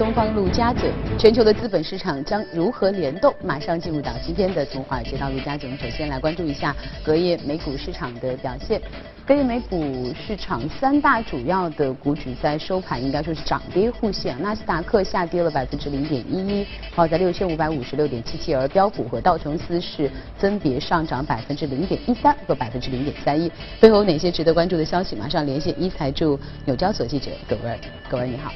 东方陆家嘴，全球的资本市场将如何联动？马上进入到今天的从华尔街到陆家嘴，我们首先来关注一下隔夜美股市场的表现。隔夜美股市场三大主要的股指在收盘应该说是涨跌互现，纳斯达克下跌了百分之零点一一，报在六千五百五十六点七七，而标普和道琼斯是分别上涨百分之零点一三和百分之零点三一。背后有哪些值得关注的消息？马上连线一财驻纽交所记者葛文，葛文你好。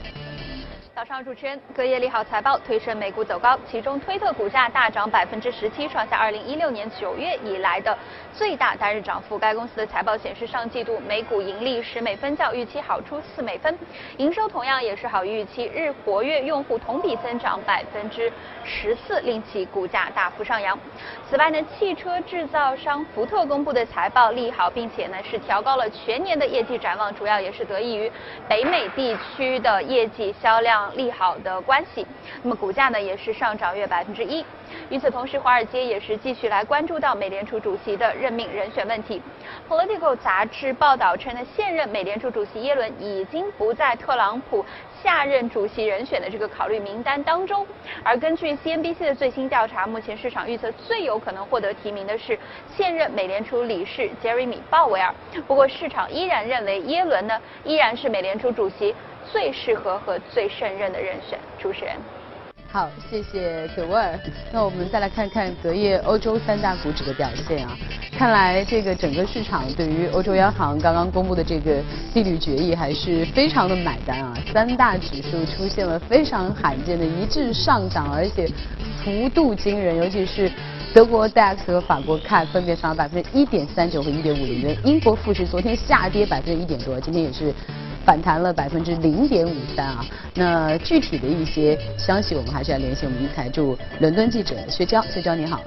早上主持人，隔夜利好财报推升美股走高，其中推特股价大涨百分之十七，创下二零一六年九月以来的最大单日涨幅。该公司的财报显示，上季度每股盈利十美分，较预期好出四美分，营收同样也是好于预期，日活跃用户同比增长百分之十四，令其股价大幅上扬。此外呢，汽车制造商福特公布的财报利好，并且呢是调高了全年的业绩展望，主要也是得益于北美地区的业绩销量。利好的关系，那么股价呢也是上涨约百分之一。与此同时，华尔街也是继续来关注到美联储主席的任命人选问题。Political 杂志报道称呢，现任美联储主席耶伦已经不在特朗普下任主席人选的这个考虑名单当中。而根据 CNBC 的最新调查，目前市场预测最有可能获得提名的是现任美联储理事杰瑞米鲍威尔。不过市场依然认为耶伦呢依然是美联储主席。最适合和最胜任的人选，主持人。好，谢谢葛沃尔。那我们再来看看隔夜欧洲三大股指的表现啊。看来这个整个市场对于欧洲央行刚刚公布的这个利率决议还是非常的买单啊。三大指数出现了非常罕见的一致上涨，而且幅度惊人，尤其是德国 DAX 和法国 CAC 分别涨百分之一点三九和一点五零。英国富时昨天下跌百分之一点多，今天也是。反弹了百分之零点五三啊，那具体的一些消息，我们还是要联系我们一台驻伦敦记者薛娇，薛娇你好。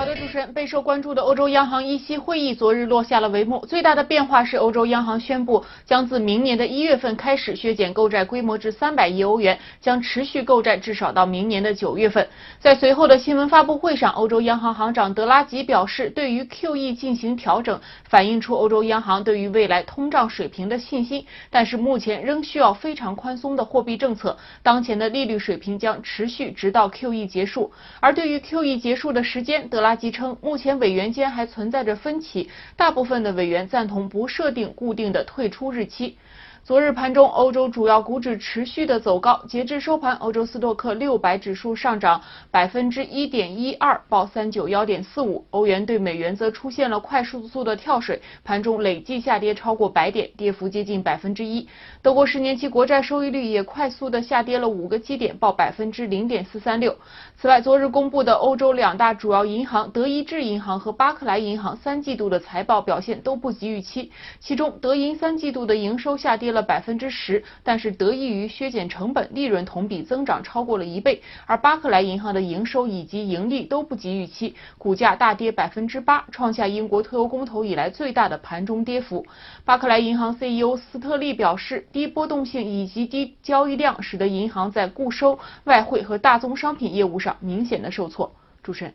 好的，主持人，备受关注的欧洲央行议息会议昨日落下了帷幕。最大的变化是，欧洲央行宣布将自明年的一月份开始削减购债规模至三百亿欧元，将持续购债至少到明年的九月份。在随后的新闻发布会上，欧洲央行行长德拉吉表示，对于 QE 进行调整，反映出欧洲央行对于未来通胀水平的信心。但是目前仍需要非常宽松的货币政策，当前的利率水平将持续直到 QE 结束。而对于 QE 结束的时间，德拉巴基称，目前委员间还存在着分歧，大部分的委员赞同不设定固定的退出日期。昨日盘中，欧洲主要股指持续的走高。截至收盘，欧洲斯托克六百指数上涨百分之一点一二，报三九幺点四五。欧元对美元则出现了快速速的跳水，盘中累计下跌超过百点，跌幅接近百分之一。德国十年期国债收益率也快速的下跌了五个基点，报百分之零点四三六。此外，昨日公布的欧洲两大主要银行德意志银行和巴克莱银行三季度的财报表现都不及预期，其中德银三季度的营收下跌。了百分之十，但是得益于削减成本，利润同比增长超过了一倍。而巴克莱银行的营收以及盈利都不及预期，股价大跌百分之八，创下英国退欧公投以来最大的盘中跌幅。巴克莱银行 CEO 斯特利表示，低波动性以及低交易量使得银行在固收、外汇和大宗商品业务上明显的受挫。主持人，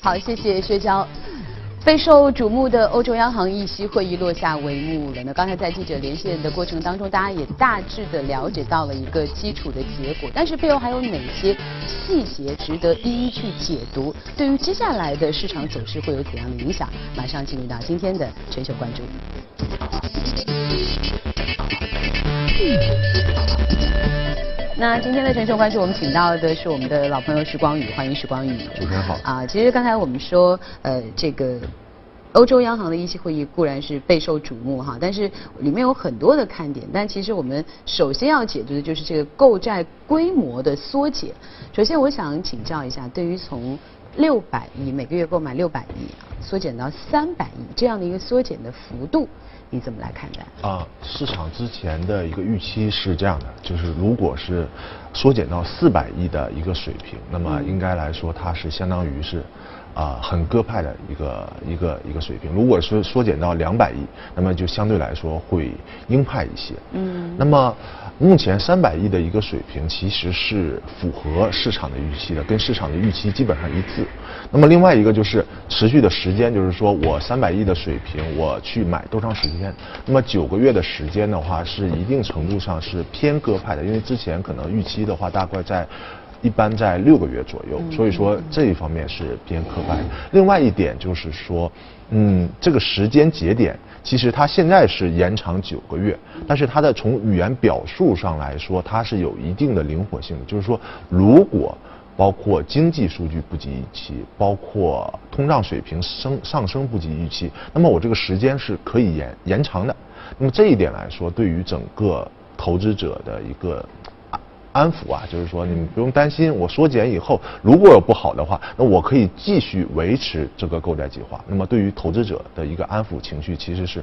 好，谢谢薛娇。备受瞩目的欧洲央行议息会议落下帷幕了。那刚才在记者连线的过程当中，大家也大致的了解到了一个基础的结果，但是背后还有哪些细节值得一一去解读？对于接下来的市场走势会有怎样的影响？马上进入到今天的全球关注。那今天的全球关注，我们请到的是我们的老朋友时光宇，欢迎时光宇。主持人好。啊，其实刚才我们说，呃，这个欧洲央行的议息会议固然是备受瞩目哈，但是里面有很多的看点。但其实我们首先要解读的就是这个购债规模的缩减。首先，我想请教一下，对于从六百亿每个月购买六百亿啊，缩减到三百亿这样的一个缩减的幅度。你怎么来看待？啊，市场之前的一个预期是这样的，就是如果是缩减到四百亿的一个水平，那么应该来说它是相当于是啊很鸽派的一个一个一个水平。如果是缩减到两百亿，那么就相对来说会鹰派一些。嗯，那么。目前三百亿的一个水平，其实是符合市场的预期的，跟市场的预期基本上一致。那么另外一个就是持续的时间，就是说我三百亿的水平，我去买多长时间？那么九个月的时间的话，是一定程度上是偏鸽派的，因为之前可能预期的话大概在一般在六个月左右，所以说这一方面是偏鸽派。另外一点就是说，嗯，这个时间节点。其实它现在是延长九个月，但是它的从语言表述上来说，它是有一定的灵活性的。就是说，如果包括经济数据不及预期，包括通胀水平升上升不及预期，那么我这个时间是可以延延长的。那么这一点来说，对于整个投资者的一个。安抚啊，就是说你们不用担心，我缩减以后如果有不好的话，那我可以继续维持这个购债计划。那么对于投资者的一个安抚情绪，其实是。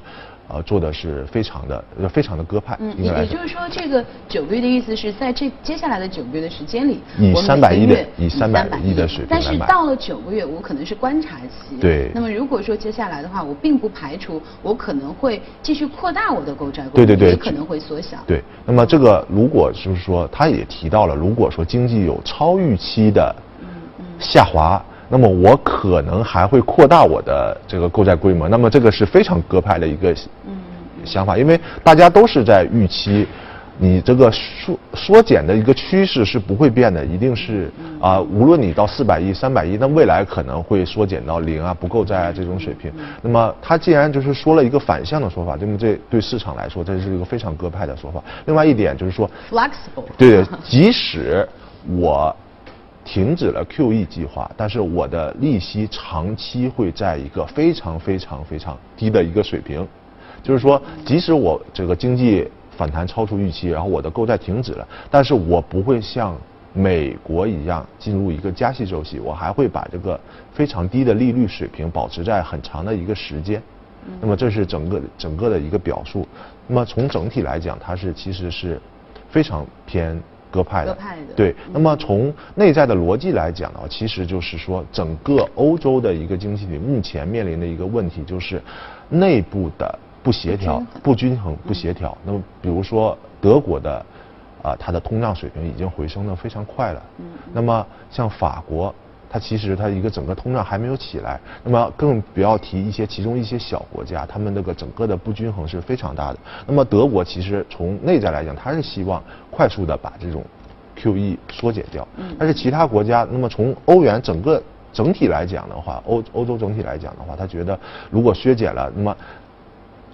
呃，做的是非常的，非常的鸽派。嗯，也就是说，这个九个月的意思是在这接下来的九个月的时间里，以三百亿的以三百亿的水平但是到了九个月，我可能是观察期。对。那么如果说接下来的话，我并不排除我可能会继续扩大我的购债规模，对对对，也可能会缩小。对。那么这个如果就是说，他也提到了，如果说经济有超预期的下滑。那么我可能还会扩大我的这个购债规模，那么这个是非常鸽派的一个想法，因为大家都是在预期你这个缩缩减的一个趋势是不会变的，一定是啊，无论你到四百亿、三百亿，那未来可能会缩减到零啊，不够债啊这种水平。那么他既然就是说了一个反向的说法，那么这对市场来说，这是一个非常鸽派的说法。另外一点就是说，flexible，对，即使我。停止了 QE 计划，但是我的利息长期会在一个非常非常非常低的一个水平，就是说，即使我这个经济反弹超出预期，然后我的购债停止了，但是我不会像美国一样进入一个加息周期，我还会把这个非常低的利率水平保持在很长的一个时间。那么这是整个整个的一个表述。那么从整体来讲，它是其实是非常偏。鸽派的，对。那么从内在的逻辑来讲呢，其实就是说，整个欧洲的一个经济体目前面临的一个问题就是内部的不协调、不均衡、不协调。那么，比如说德国的啊，它的通胀水平已经回升的非常快了。嗯。那么像法国。它其实它一个整个通胀还没有起来，那么更不要提一些其中一些小国家，他们那个整个的不均衡是非常大的。那么德国其实从内在来讲，它是希望快速的把这种 QE 缩减掉。嗯。但是其他国家，那么从欧元整个整体来讲的话，欧欧洲整体来讲的话，他觉得如果削减了，那么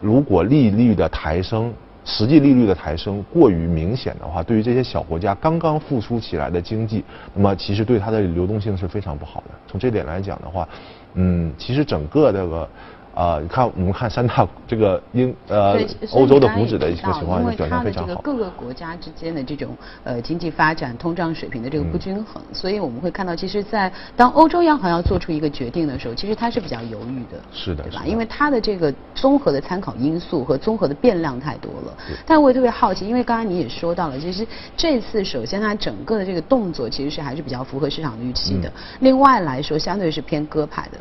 如果利率的抬升。实际利率的抬升过于明显的话，对于这些小国家刚刚复苏起来的经济，那么其实对它的流动性是非常不好的。从这点来讲的话，嗯，其实整个这个。啊，你看，我们看三大这个英呃欧洲的股指的一个情况表现非常好。因为它的这个各个国家之间的这种呃经济发展、通胀水平的这个不均衡，所以我们会看到，其实，在当欧洲央行要做出一个决定的时候，其实它是比较犹豫的。是的，对吧？因为它的这个综合的参考因素和综合的变量太多了。但我也特别好奇，因为刚刚你也说到了，其实这次首先它整个的这个动作其实是还是比较符合市场的预期的。另外来说，相对是偏鸽派的。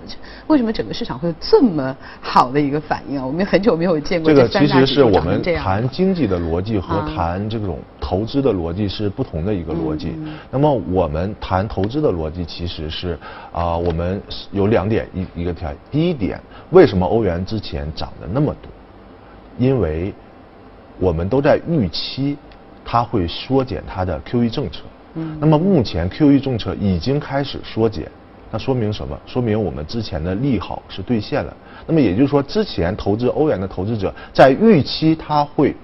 为什么整个市场会这么？好的一个反应啊！我们很久没有见过这个。其实是我们谈经济的逻辑和谈这种投资的逻辑是不同的一个逻辑。那么我们谈投资的逻辑其实是啊，我们有两点一一个条。第一点，为什么欧元之前涨得那么多？因为我们都在预期它会缩减它的 QE 政策。嗯。那么目前 QE 政策已经开始缩减。那说明什么？说明我们之前的利好是兑现了。那么也就是说，之前投资欧元的投资者在预期它会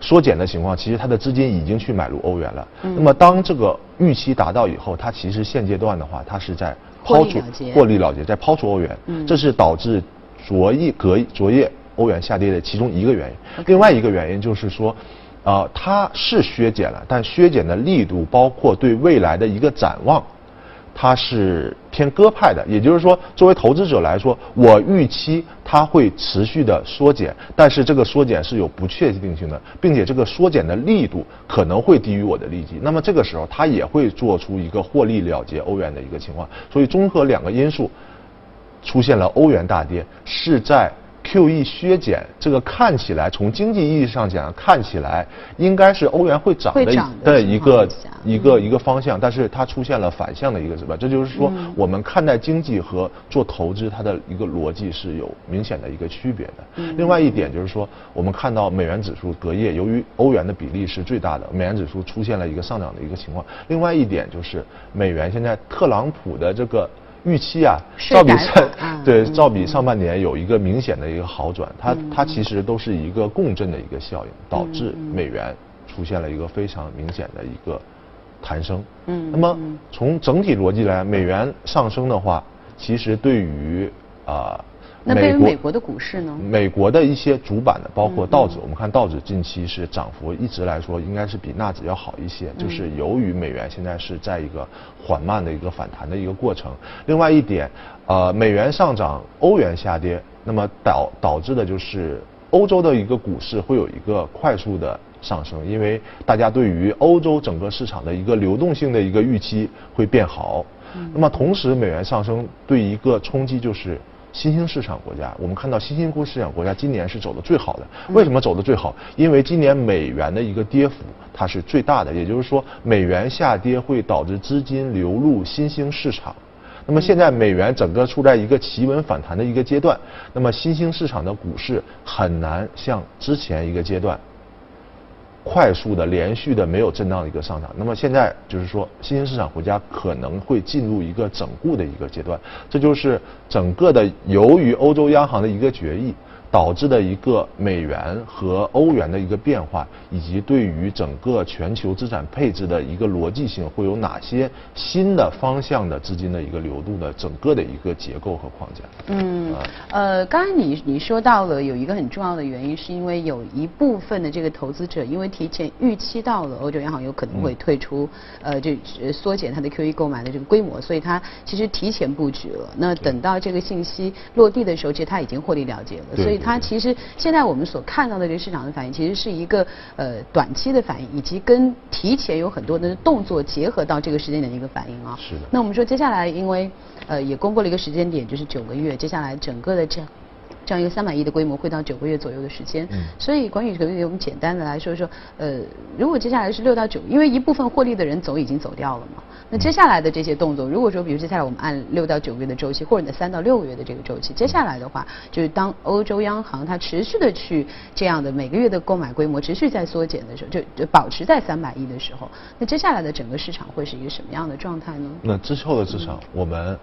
缩减的情况，其实他的资金已经去买入欧元了。那么当这个预期达到以后，它其实现阶段的话，它是在抛出获利了结，在抛出欧元。这是导致昨夜隔昨夜欧元下跌的其中一个原因。另外一个原因就是说，呃，它是削减了，但削减的力度包括对未来的一个展望。它是偏鸽派的，也就是说，作为投资者来说，我预期它会持续的缩减，但是这个缩减是有不确定性的，并且这个缩减的力度可能会低于我的利基。那么这个时候，它也会做出一个获利了结欧元的一个情况。所以综合两个因素，出现了欧元大跌，是在。QE 削减，这个看起来从经济意义上讲，看起来应该是欧元会涨的的一个一个一个方向，但是它出现了反向的一个指标，这就是说我们看待经济和做投资它的一个逻辑是有明显的一个区别的。另外一点就是说，我们看到美元指数隔夜由于欧元的比例是最大的，美元指数出现了一个上涨的一个情况。另外一点就是美元现在特朗普的这个。预期啊，照比上 对照比上半年有一个明显的一个好转，它它其实都是一个共振的一个效应，导致美元出现了一个非常明显的一个弹升。嗯，那么从整体逻辑来，美元上升的话，其实对于啊。那对于美国的股市呢？美国的一些主板的，包括道指，我们看道指近期是涨幅一直来说应该是比纳指要好一些，就是由于美元现在是在一个缓慢的一个反弹的一个过程。另外一点，呃，美元上涨，欧元下跌，那么导导致的就是欧洲的一个股市会有一个快速的上升，因为大家对于欧洲整个市场的一个流动性的一个预期会变好。那么同时，美元上升对一个冲击就是。新兴市场国家，我们看到新兴市场国家今年是走的最好的。为什么走的最好？因为今年美元的一个跌幅它是最大的，也就是说美元下跌会导致资金流入新兴市场。那么现在美元整个处在一个企稳反弹的一个阶段，那么新兴市场的股市很难像之前一个阶段。快速的、连续的、没有震荡的一个上涨，那么现在就是说，新兴市场国家可能会进入一个整固的一个阶段，这就是整个的由于欧洲央行的一个决议。导致的一个美元和欧元的一个变化，以及对于整个全球资产配置的一个逻辑性，会有哪些新的方向的资金的一个流动的整个的一个结构和框架？嗯，呃，刚才你你说到了有一个很重要的原因，是因为有一部分的这个投资者，因为提前预期到了欧洲央行有可能会退出，呃，就缩减它的 QE 购买的这个规模，所以它其实提前布局了。那等到这个信息落地的时候，其实它已经获利了结了，所以。它其实现在我们所看到的这个市场的反应，其实是一个呃短期的反应，以及跟提前有很多的动作结合到这个时间点的一个反应啊。是的。那我们说接下来，因为呃也公布了一个时间点，就是九个月，接下来整个的这样。这样一个三百亿的规模会到九个月左右的时间，嗯所以管宇可以给我们简单的来说说，呃，如果接下来是六到九，因为一部分获利的人走已经走掉了嘛，那接下来的这些动作，如果说比如接下来我们按六到九个月的周期，或者你的三到六个月的这个周期，接下来的话，就是当欧洲央行它持续的去这样的每个月的购买规模持续在缩减的时候，就就保持在三百亿的时候，那接下来的整个市场会是一个什么样的状态呢？那之后的市场，我们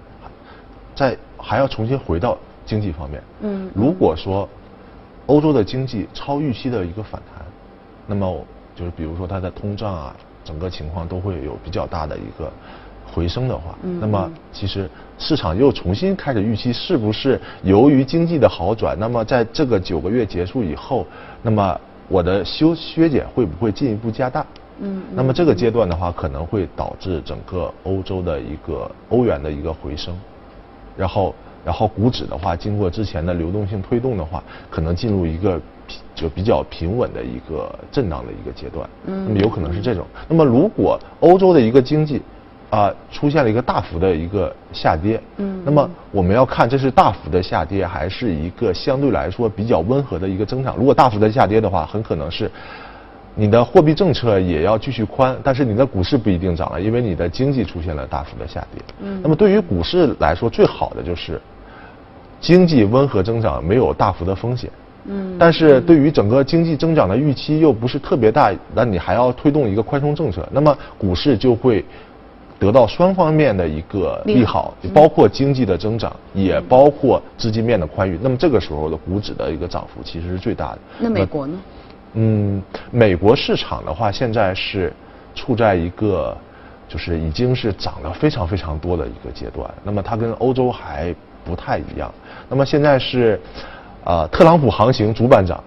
在还要重新回到。经济方面，嗯，如果说欧洲的经济超预期的一个反弹，那么就是比如说它的通胀啊，整个情况都会有比较大的一个回升的话，那么其实市场又重新开始预期是不是由于经济的好转，那么在这个九个月结束以后，那么我的修削减会不会进一步加大？嗯，那么这个阶段的话，可能会导致整个欧洲的一个欧元的一个回升，然后。然后股指的话，经过之前的流动性推动的话，可能进入一个就比较平稳的一个震荡的一个阶段。嗯，那么有可能是这种。那么如果欧洲的一个经济啊出现了一个大幅的一个下跌，嗯，那么我们要看这是大幅的下跌，还是一个相对来说比较温和的一个增长。如果大幅的下跌的话，很可能是。你的货币政策也要继续宽，但是你的股市不一定涨了，因为你的经济出现了大幅的下跌。嗯。那么对于股市来说，最好的就是经济温和增长，没有大幅的风险。嗯。但是对于整个经济增长的预期又不是特别大，那你还要推动一个宽松政策，那么股市就会得到双方面的一个利好，包括经济的增长，也包括资金面的宽裕。那么这个时候的股指的一个涨幅其实是最大的。那美国呢？嗯，美国市场的话，现在是处在一个就是已经是涨了非常非常多的一个阶段。那么它跟欧洲还不太一样。那么现在是啊，特朗普航行主板涨，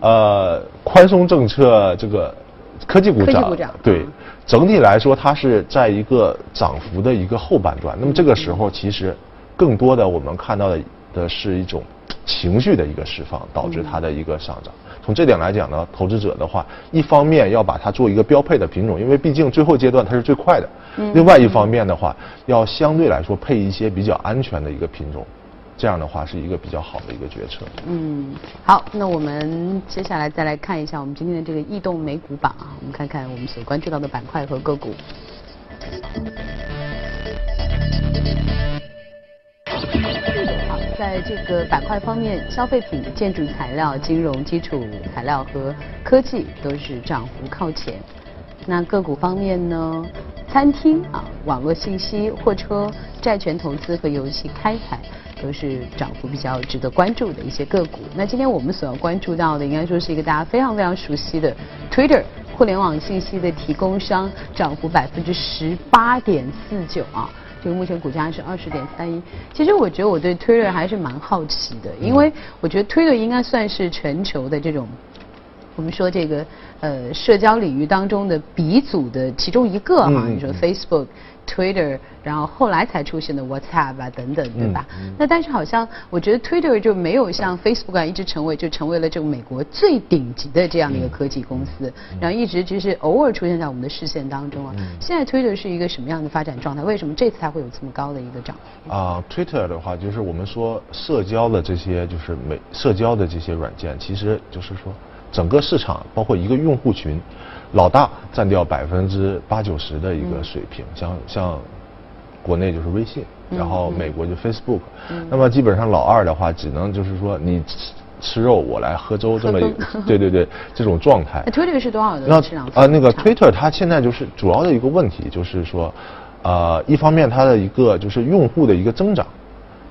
呃，宽松政策这个科技股涨，股涨对嗯，整体来说它是在一个涨幅的一个后半段。那么这个时候其实更多的我们看到的的是一种情绪的一个释放，导致它的一个上涨。从这点来讲呢，投资者的话，一方面要把它做一个标配的品种，因为毕竟最后阶段它是最快的。另外一方面的话，要相对来说配一些比较安全的一个品种，这样的话是一个比较好的一个决策。嗯，好，那我们接下来再来看一下我们今天的这个异动美股榜啊，我们看看我们所关注到的板块和个股。在这个板块方面，消费品、建筑材料、金融基础材料和科技都是涨幅靠前。那个股方面呢，餐厅啊、网络信息、货车、债权投资和游戏开采都是涨幅比较值得关注的一些个股。那今天我们所要关注到的，应该说是一个大家非常非常熟悉的 Twitter。互联网信息的提供商涨幅百分之十八点四九啊，这个目前股价是二十点三一。其实我觉得我对 Twitter 还是蛮好奇的，因为我觉得 Twitter 应该算是全球的这种我们说这个呃社交领域当中的鼻祖的其中一个哈，你说 Facebook、Twitter，然后后来才出现的 WhatsApp 啊等等，对吧？嗯那但是好像我觉得 Twitter 就没有像 Facebook 啊一直成为就成为了这个美国最顶级的这样的一个科技公司，嗯然后一直就是偶尔出现在我们的视线当中啊。现在 Twitter 是一个什么样的发展状态？为什么这次它会有这么高的一个涨幅？啊、t w i t t e r 的话，就是我们说社交的这些，就是美社交的这些软件，其实就是说整个市场，包括一个用户群，老大占掉百分之八九十的一个水平，像像国内就是微信，然后美国就 Facebook，、那么基本上老二的话，只能就是说你吃吃肉，我来喝粥这么对对对这种状态。那。Twitter 是多少那的市场？啊，那个 Twitter 它现在就是主要的一个问题，就是说，呃，一方面它的一个就是用户的一个增长，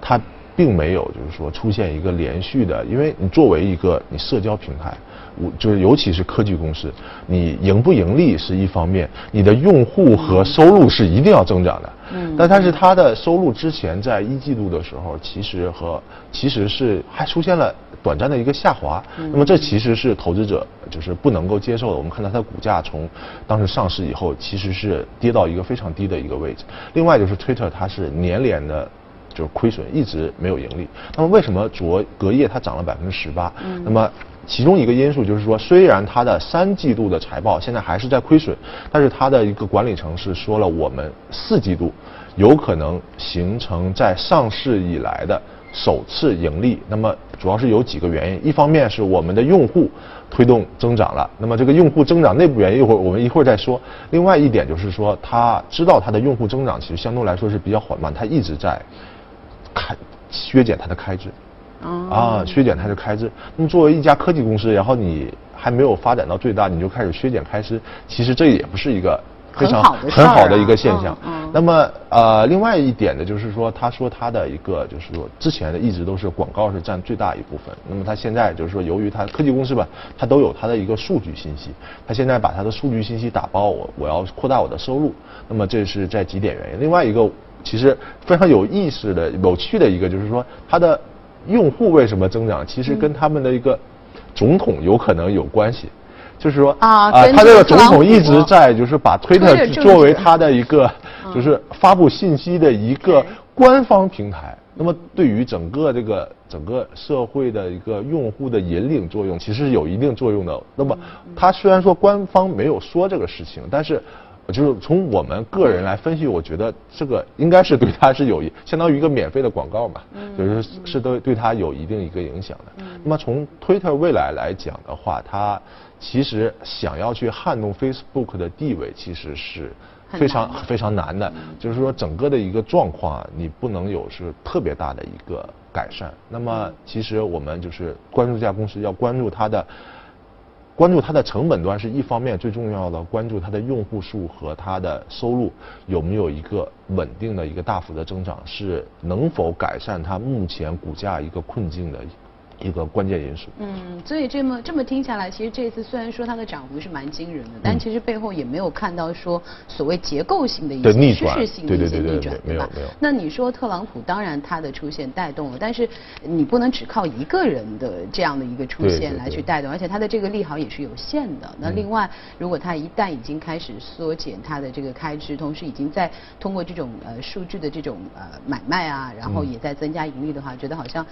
它并没有就是说出现一个连续的，因为你作为一个你社交平台，我就是尤其是科技公司，你盈不盈利是一方面，你的用户和收入是一定要增长的。嗯但但是它的收入之前在一季度的时候，其实和其实是还出现了短暂的一个下滑。那么这其实是投资者就是不能够接受的。我们看到它股价从当时上市以后，其实是跌到一个非常低的一个位置。另外就是 Twitter 它是年年的。就是亏损，一直没有盈利。那么为什么昨隔夜它涨了百分之十八？那么其中一个因素就是说，虽然它的三季度的财报现在还是在亏损，但是它的一个管理层是说了，我们四季度有可能形成在上市以来的首次盈利。那么主要是有几个原因，一方面是我们的用户推动增长了，那么这个用户增长内部原因一会儿我们一会儿再说。另外一点就是说，他知道他的用户增长其实相对来说是比较缓慢，他一直在开削减它的开支。哦啊，削减它的开支。那么作为一家科技公司，然后你还没有发展到最大，你就开始削减开支，其实这也不是一个非常很好的一个现象。那么呃，另外一点呢，就是说，他说他的一个就是说，之前的一直都是广告是占最大一部分。那么他现在就是说，由于他科技公司吧，它都有它的一个数据信息，他现在把它的数据信息打包，我我要扩大我的收入。那么这是在几点原因。另外一个其实非常有意思的、有趣的一个就是说，它的用户为什么增长，其实跟他们的一个总统有可能有关系。就是说啊跟他这个总统一直在就是把推特 Twitter 作为他的一个就是发布信息的一个官方平台。那么对于整个这个整个社会的一个用户的引领作用，其实是有一定作用的。那么他虽然说官方没有说这个事情，但是就是从我们个人来分析，我觉得这个应该是对他是有 相当于一个免费的广告嘛，就是是对对他有一定一个影响的。那么从推特未来来讲的话，它其实想要去撼动 Facebook 的地位，其实是非常非常难的。就是说，整个的一个状况啊，你不能有是特别大的一个改善。那么，其实我们就是关注这家公司，要关注它的。关注它的成本端是一方面，最重要的关注它的用户数和它的收入有没有一个稳定的一个大幅的增长，是能否改善它目前股价一个困境的一个关键因素。嗯，所以这么这么听下来，其实这次虽然说它的涨幅是蛮惊人的，但其实背后也没有看到说所谓结构性的一些趋势性的一些逆转，对吧？那你说特朗普当然他的出现带动了，但是你不能只靠一个人的这样的一个出现来去带动，而且他的这个利好也是有限的。那另外，如果他一旦已经开始缩减他的这个开支，同时已经在通过这种呃数据的这种呃买卖啊，然后也在增加盈利的话，觉得好像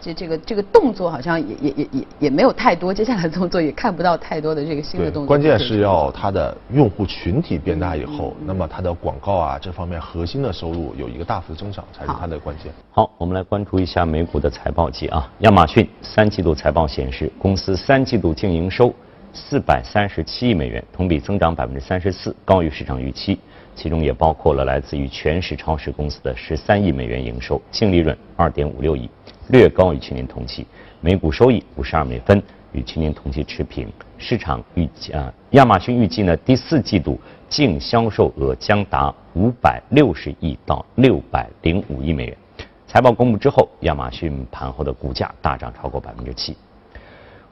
这这个这个动作好像也也也也也没有太多，接下来的动作也看不到太多的这个新的动作。关键是要它的用户群体变大以后，那么它的广告啊这方面核心的收入有一个大幅的增长，才是它的关键。好，我们来关注一下美股的财报季啊。亚马逊三季度财报显示，公司三季度净营收四百三十七亿美元，同比增长百分之三十四，高于市场预期。其中也包括了来自于全食超市公司的十三亿美元营收，净利润二点五六亿，略高于去年同期。每股收益五十二美分，与去年同期持平。市场预计啊，亚马逊预计呢第四季度净销售额将达五百六十亿到六百零五亿美元。财报公布之后，亚马逊盘后的股价大涨超过百分之七。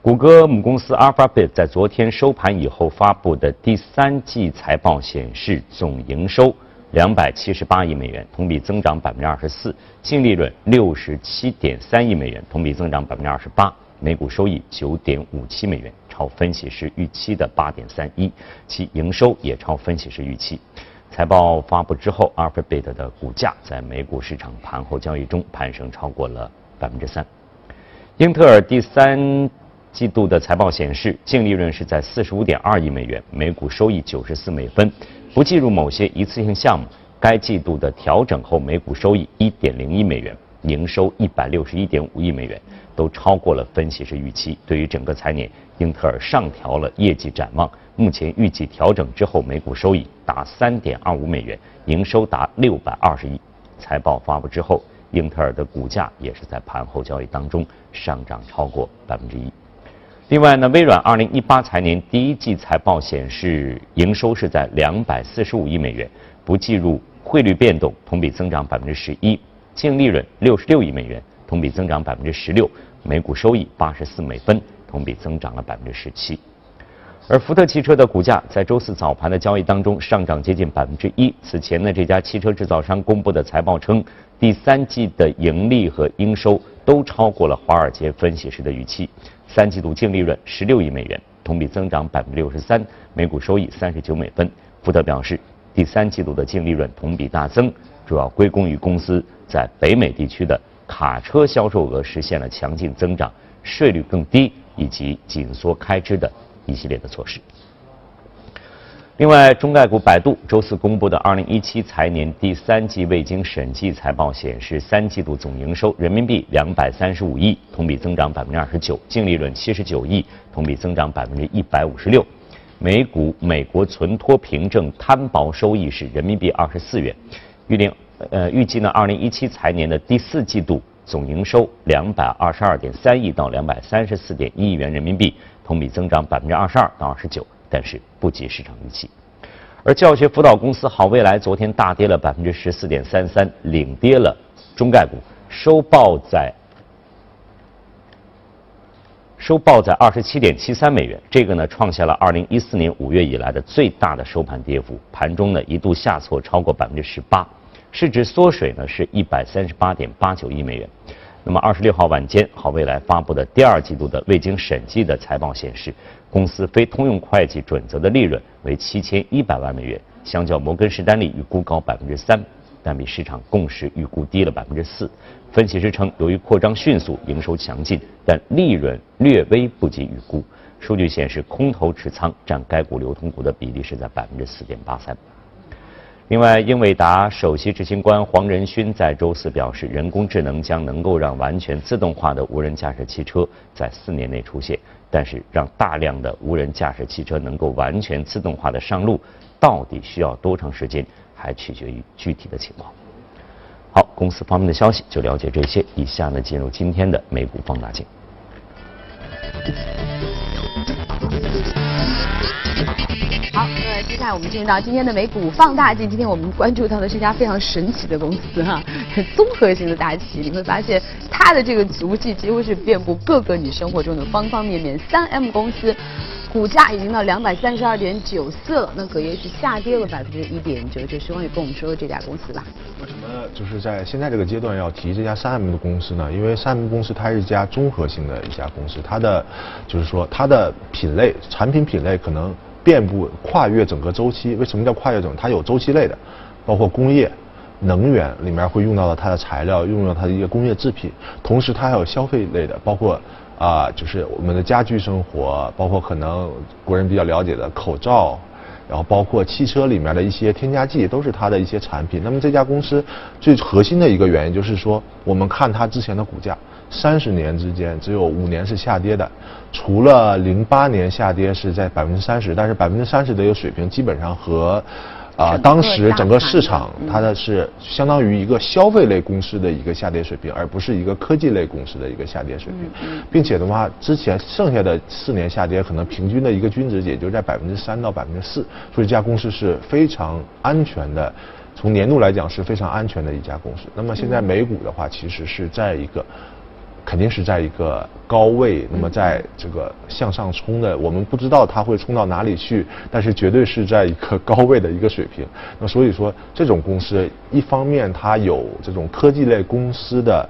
谷歌母公司 Alphabet 在昨天收盘以后发布的第三季财报显示，总营收两百七十八亿美元，同比增长百分之二十四；净利润六十七点三亿美元，同比增长百分之二十八；每股收益九点五七美元，超分析师预期的八点三一，其营收也超分析师预期。财报发布之后，Alphabet 的股价在美股市场盘后交易中攀升超过了百分之三。英特尔第三季度的财报显示，净利润是在四十五点二亿美元，每股收益九十四美分，不计入某些一次性项目。该季度的调整后每股收益一点零一美元，营收一百六十一点五亿美元，都超过了分析师预期。对于整个财年，英特尔上调了业绩展望。目前预计调整之后每股收益达三点二五美元，营收达六百二十亿。财报发布之后，英特尔的股价也是在盘后交易当中上涨超过百分之一。另外呢，微软二零一八财年第一季财报显示，营收是在两百四十五亿美元，不计入汇率变动，同比增长百分之十一；净利润六十六亿美元，同比增长百分之十六；每股收益八十四美分，同比增长了百分之十七。而福特汽车的股价在周四早盘的交易当中上涨接近百分之一。此前呢，这家汽车制造商公布的财报称，第三季的盈利和应收都超过了华尔街分析师的预期。三季度净利润十六亿美元，同比增长百分之六十三，每股收益三十九美分。福特表示，第三季度的净利润同比大增，主要归功于公司在北美地区的卡车销售额实现了强劲增长，税率更低，以及紧缩开支的。一系列的措施。另外，中概股百度周四公布的二零一七财年第三季未经审计财报显示，三季度总营收人民币两百三十五亿，同比增长百分之二十九；净利润七十九亿，同比增长百分之一百五十六。每股美国存托凭证摊薄收益是人民币二十四元。预定呃预计呢，二零一七财年的第四季度总营收两百二十二点三亿到两百三十四点一亿元人民币。同比增长百分之二十二到二十九，但是不及市场预期。而教学辅导公司好未来昨天大跌了百分之十四点三三，领跌了中概股，收报在收报在二十七点七三美元，这个呢创下了二零一四年五月以来的最大的收盘跌幅，盘中呢一度下挫超过百分之十八，市值缩水呢是一百三十八点八九亿美元。那么二十六号晚间，好未来发布的第二季度的未经审计的财报显示，公司非通用会计准则的利润为七千一百万美元，相较摩根士丹利预估高百分之三，但比市场共识预估低了百分之四。分析师称，由于扩张迅速，营收强劲，但利润略微不及预估。数据显示，空头持仓占该股流通股的比例是在百分之四点八三。另外，英伟达首席执行官黄仁勋在周四表示，人工智能将能够让完全自动化的无人驾驶汽车在四年内出现。但是，让大量的无人驾驶汽车能够完全自动化的上路，到底需要多长时间，还取决于具体的情况。好，公司方面的消息就了解这些。以下呢，进入今天的美股放大镜。好，那接下来我们进入到今天的美股放大镜。今天我们关注到的是一家非常神奇的公司哈，综合型的大企。你会发现它的这个足迹几乎是遍布各个你生活中的方方面面。三 M 公司股价已经到两百三十二点九四了，那隔夜是下跌了百分之一点九。就希望也跟我们说说这家公司吧。为什么就是在现在这个阶段要提这家三 M 的公司呢？因为三 M 公司它是一家综合性的一家公司，它的就是说它的品类产品品类可能。遍布跨越整个周期，为什么叫跨越整？它有周期类的，包括工业、能源里面会用到的它的材料，用到它的一些工业制品。同时，它还有消费类的，包括啊，就是我们的家居生活，包括可能国人比较了解的口罩，然后包括汽车里面的一些添加剂，都是它的一些产品。那么这家公司最核心的一个原因就是说，我们看它之前的股价。三十年之间只有五年是下跌的，除了零八年下跌是在百分之三十，但是百分之三十的一个水平基本上和啊当时整个市场它的是相当于一个消费类公司的一个下跌水平，而不是一个科技类公司的一个下跌水平，并且的话之前剩下的四年下跌可能平均的一个均值也就在百分之三到百分之四，所以这家公司是非常安全的，从年度来讲是非常安全的一家公司。那么现在美股的话其实是在一个。肯定是在一个高位，那么在这个向上冲的，我们不知道它会冲到哪里去，但是绝对是在一个高位的一个水平。那所以说，这种公司一方面它有这种科技类公司的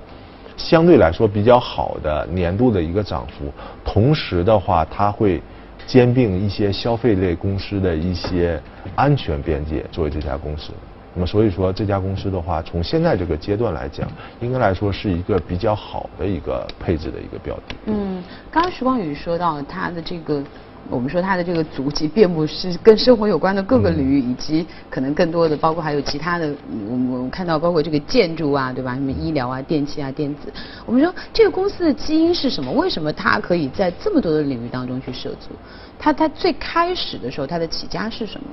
相对来说比较好的年度的一个涨幅，同时的话，它会兼并一些消费类公司的一些安全边界，作为这家公司。那么所以说这家公司的话，从现在这个阶段来讲，应该来说是一个比较好的一个配置的一个标的。嗯，刚刚徐光宇说到他的这个，我们说他的这个足迹遍布是跟生活有关的各个领域，以及可能更多的包括还有其他的，我们看到包括这个建筑啊，对吧？什么医疗啊、电器啊、电子。我们说这个公司的基因是什么？为什么它可以在这么多的领域当中去涉足？他他最开始的时候，他的起家是什么？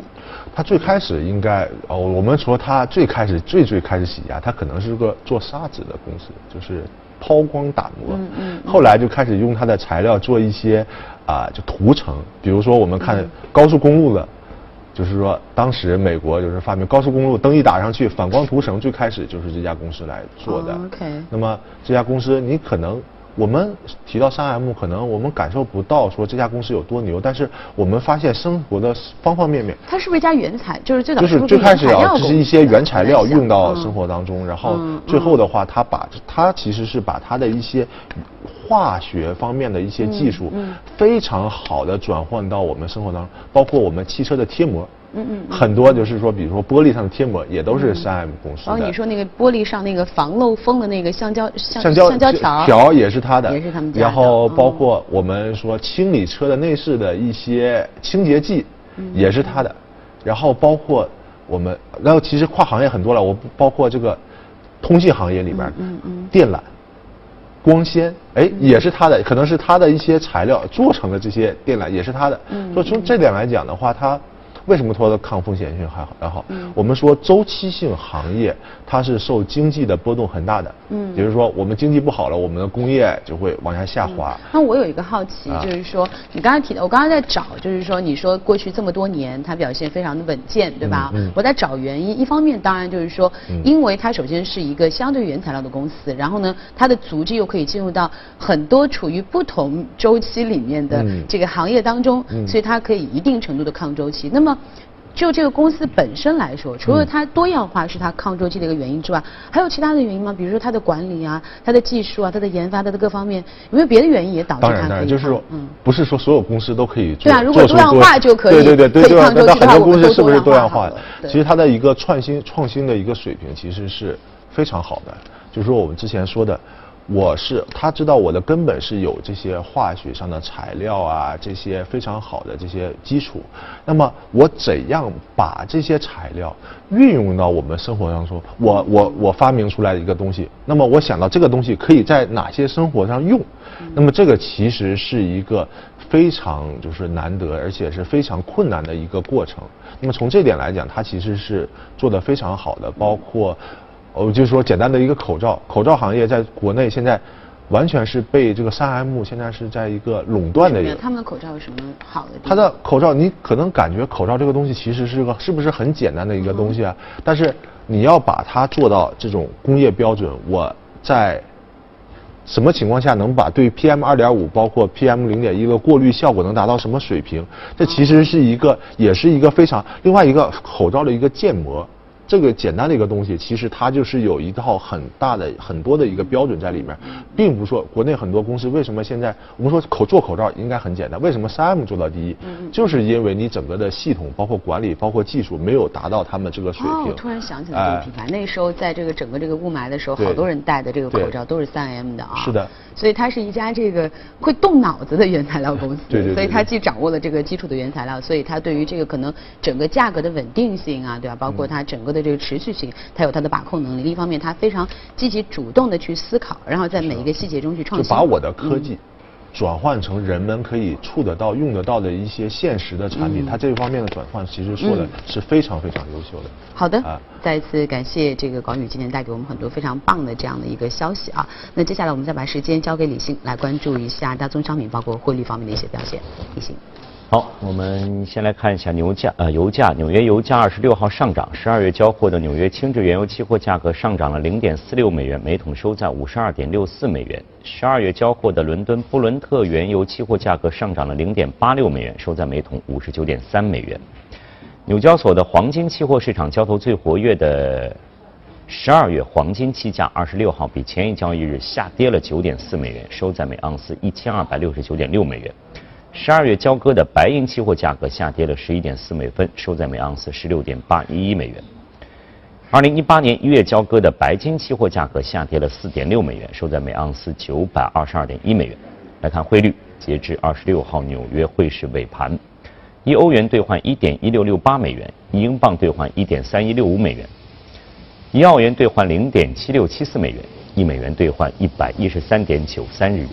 他最开始应该哦，我们说他最开始最最开始起家，他可能是个做砂纸的公司，就是抛光打磨。后来就开始用它的材料做一些啊，就涂层，比如说我们看高速公路的，就是说当时美国就是发明高速公路灯一打上去，反光涂层最开始就是这家公司来做的。OK。那么这家公司你可能。我们提到三 M，可能我们感受不到说这家公司有多牛，但是我们发现生活的方方面面。它是不是一家原材？就是最早就是最开始啊，就是一些原材料用到生活当中，然后最后的话，它把它其实是把它的一些化学方面的一些技术，非常好的转换到我们生活当中，包括我们汽车的贴膜。嗯嗯，很多就是说，比如说玻璃上的贴膜也都是三 M 公司的。哦，你说那个玻璃上那个防漏风的那个橡胶橡胶橡胶条条也是它的，也是他们家然后包括我们说清理车的内饰的一些清洁剂，也是它的。然后包括我们，然后其实跨行业很多了，我包括这个通信行业里边，嗯嗯，电缆、光纤，哎，也是它的，可能是它的一些材料做成的这些电缆也是它的。嗯，所以从这点来讲的话，它。为什么说的抗风险性还好？还好，我们说周期性行业它是受经济的波动很大的。嗯，也就是说我们经济不好了，我们的工业就会往下下滑。那我有一个好奇，就是说你刚才提到，我刚才在找，就是说你说过去这么多年它表现非常的稳健，对吧？嗯。我在找原因，一方面当然就是说，因为它首先是一个相对原材料的公司，然后呢，它的足迹又可以进入到很多处于不同周期里面的这个行业当中，所以它可以一定程度的抗周期。那么就这个公司本身来说，除了它多样化是它抗周期的一个原因之外，还有其他的原因吗？比如说它的管理啊、它的技术啊、它的研发、它的各方面，有没有别的原因也导致它？当然，当然，就是说，嗯，不是说所有公司都可以做。对啊，如果多样化就可以，对对对对，抗周期的话，很多公司是不是多样化的？其实它的一个创新创新的一个水平其实是非常好的。就是说我们之前说的。我是他知道我的根本是有这些化学上的材料啊，这些非常好的这些基础。那么我怎样把这些材料运用到我们生活当中？我我我发明出来一个东西，那么我想到这个东西可以在哪些生活上用？那么这个其实是一个非常就是难得，而且是非常困难的一个过程。那么从这点来讲，它其实是做得非常好的，包括。我就说简单的一个口罩，口罩行业在国内现在，完全是被这个三 M 现在是在一个垄断的一个。他们的口罩有什么好的地方？它的口罩，你可能感觉口罩这个东西其实是个是不是很简单的一个东西啊？但是你要把它做到这种工业标准，我在什么情况下能把对 PM 二点五包括 PM 零点一的过滤效果能达到什么水平？这其实是一个，也是一个非常另外一个口罩的一个建模。这个简单的一个东西，其实它就是有一套很大的、很多的一个标准在里面，并不是说国内很多公司为什么现在我们说口做口罩应该很简单，为什么三 M 做到第一？就是因为你整个的系统、包括管理、包括技术没有达到他们这个水平。哦，我突然想起来这个品牌，那时候在这个整个这个雾霾的时候，好多人戴的这个口罩都是三 M 的啊。是的。所以它是一家这个会动脑子的原材料公司。对对。所以它既掌握了这个基础的原材料，所以它对于这个可能整个价格的稳定性啊，对吧？包括它整个的这个持续性。它有它的把控能力，另一方面它非常积极主动的去思考，然后在每一个细节中去创新。就把我的科技转换成人们可以触得到、用得到的一些现实的产品，它这方面的转换其实做的是非常非常优秀的。好的，再一次感谢这个广宇今天带给我们很多非常棒的这样的一个消息啊。那接下来我们再把时间交给李欣来关注一下大宗商品包括汇率方面的一些表现。李欣。好，我们先来看一下牛价，呃，油价，纽约油价二十六号上涨，十二月交货的纽约轻质原油期货价格上涨了零点四六美元，每桶收在五十二点六四美元。十二月交货的伦敦布伦特原油期货价格上涨了零点八六美元，收在每桶五十九点三美元。纽交所的黄金期货市场交投最活跃的十二月黄金期价二十六号比前一交易日下跌了九点四美元，收在每盎司一千二百六十九点六美元。十二月交割的白银期货价格下跌了十一点四美分，收在每盎司十六点八一一美元。二零一八年一月交割的白金期货价格下跌了四点六美元，收在每盎司九百二十二点一美元。来看汇率，截至二十六号纽约汇市尾盘，一欧元兑换一点一六六八美元，一英镑兑换一点三一六五美元，一澳元兑换零点七六七四美元，一美元兑换一百一十三点九三日元。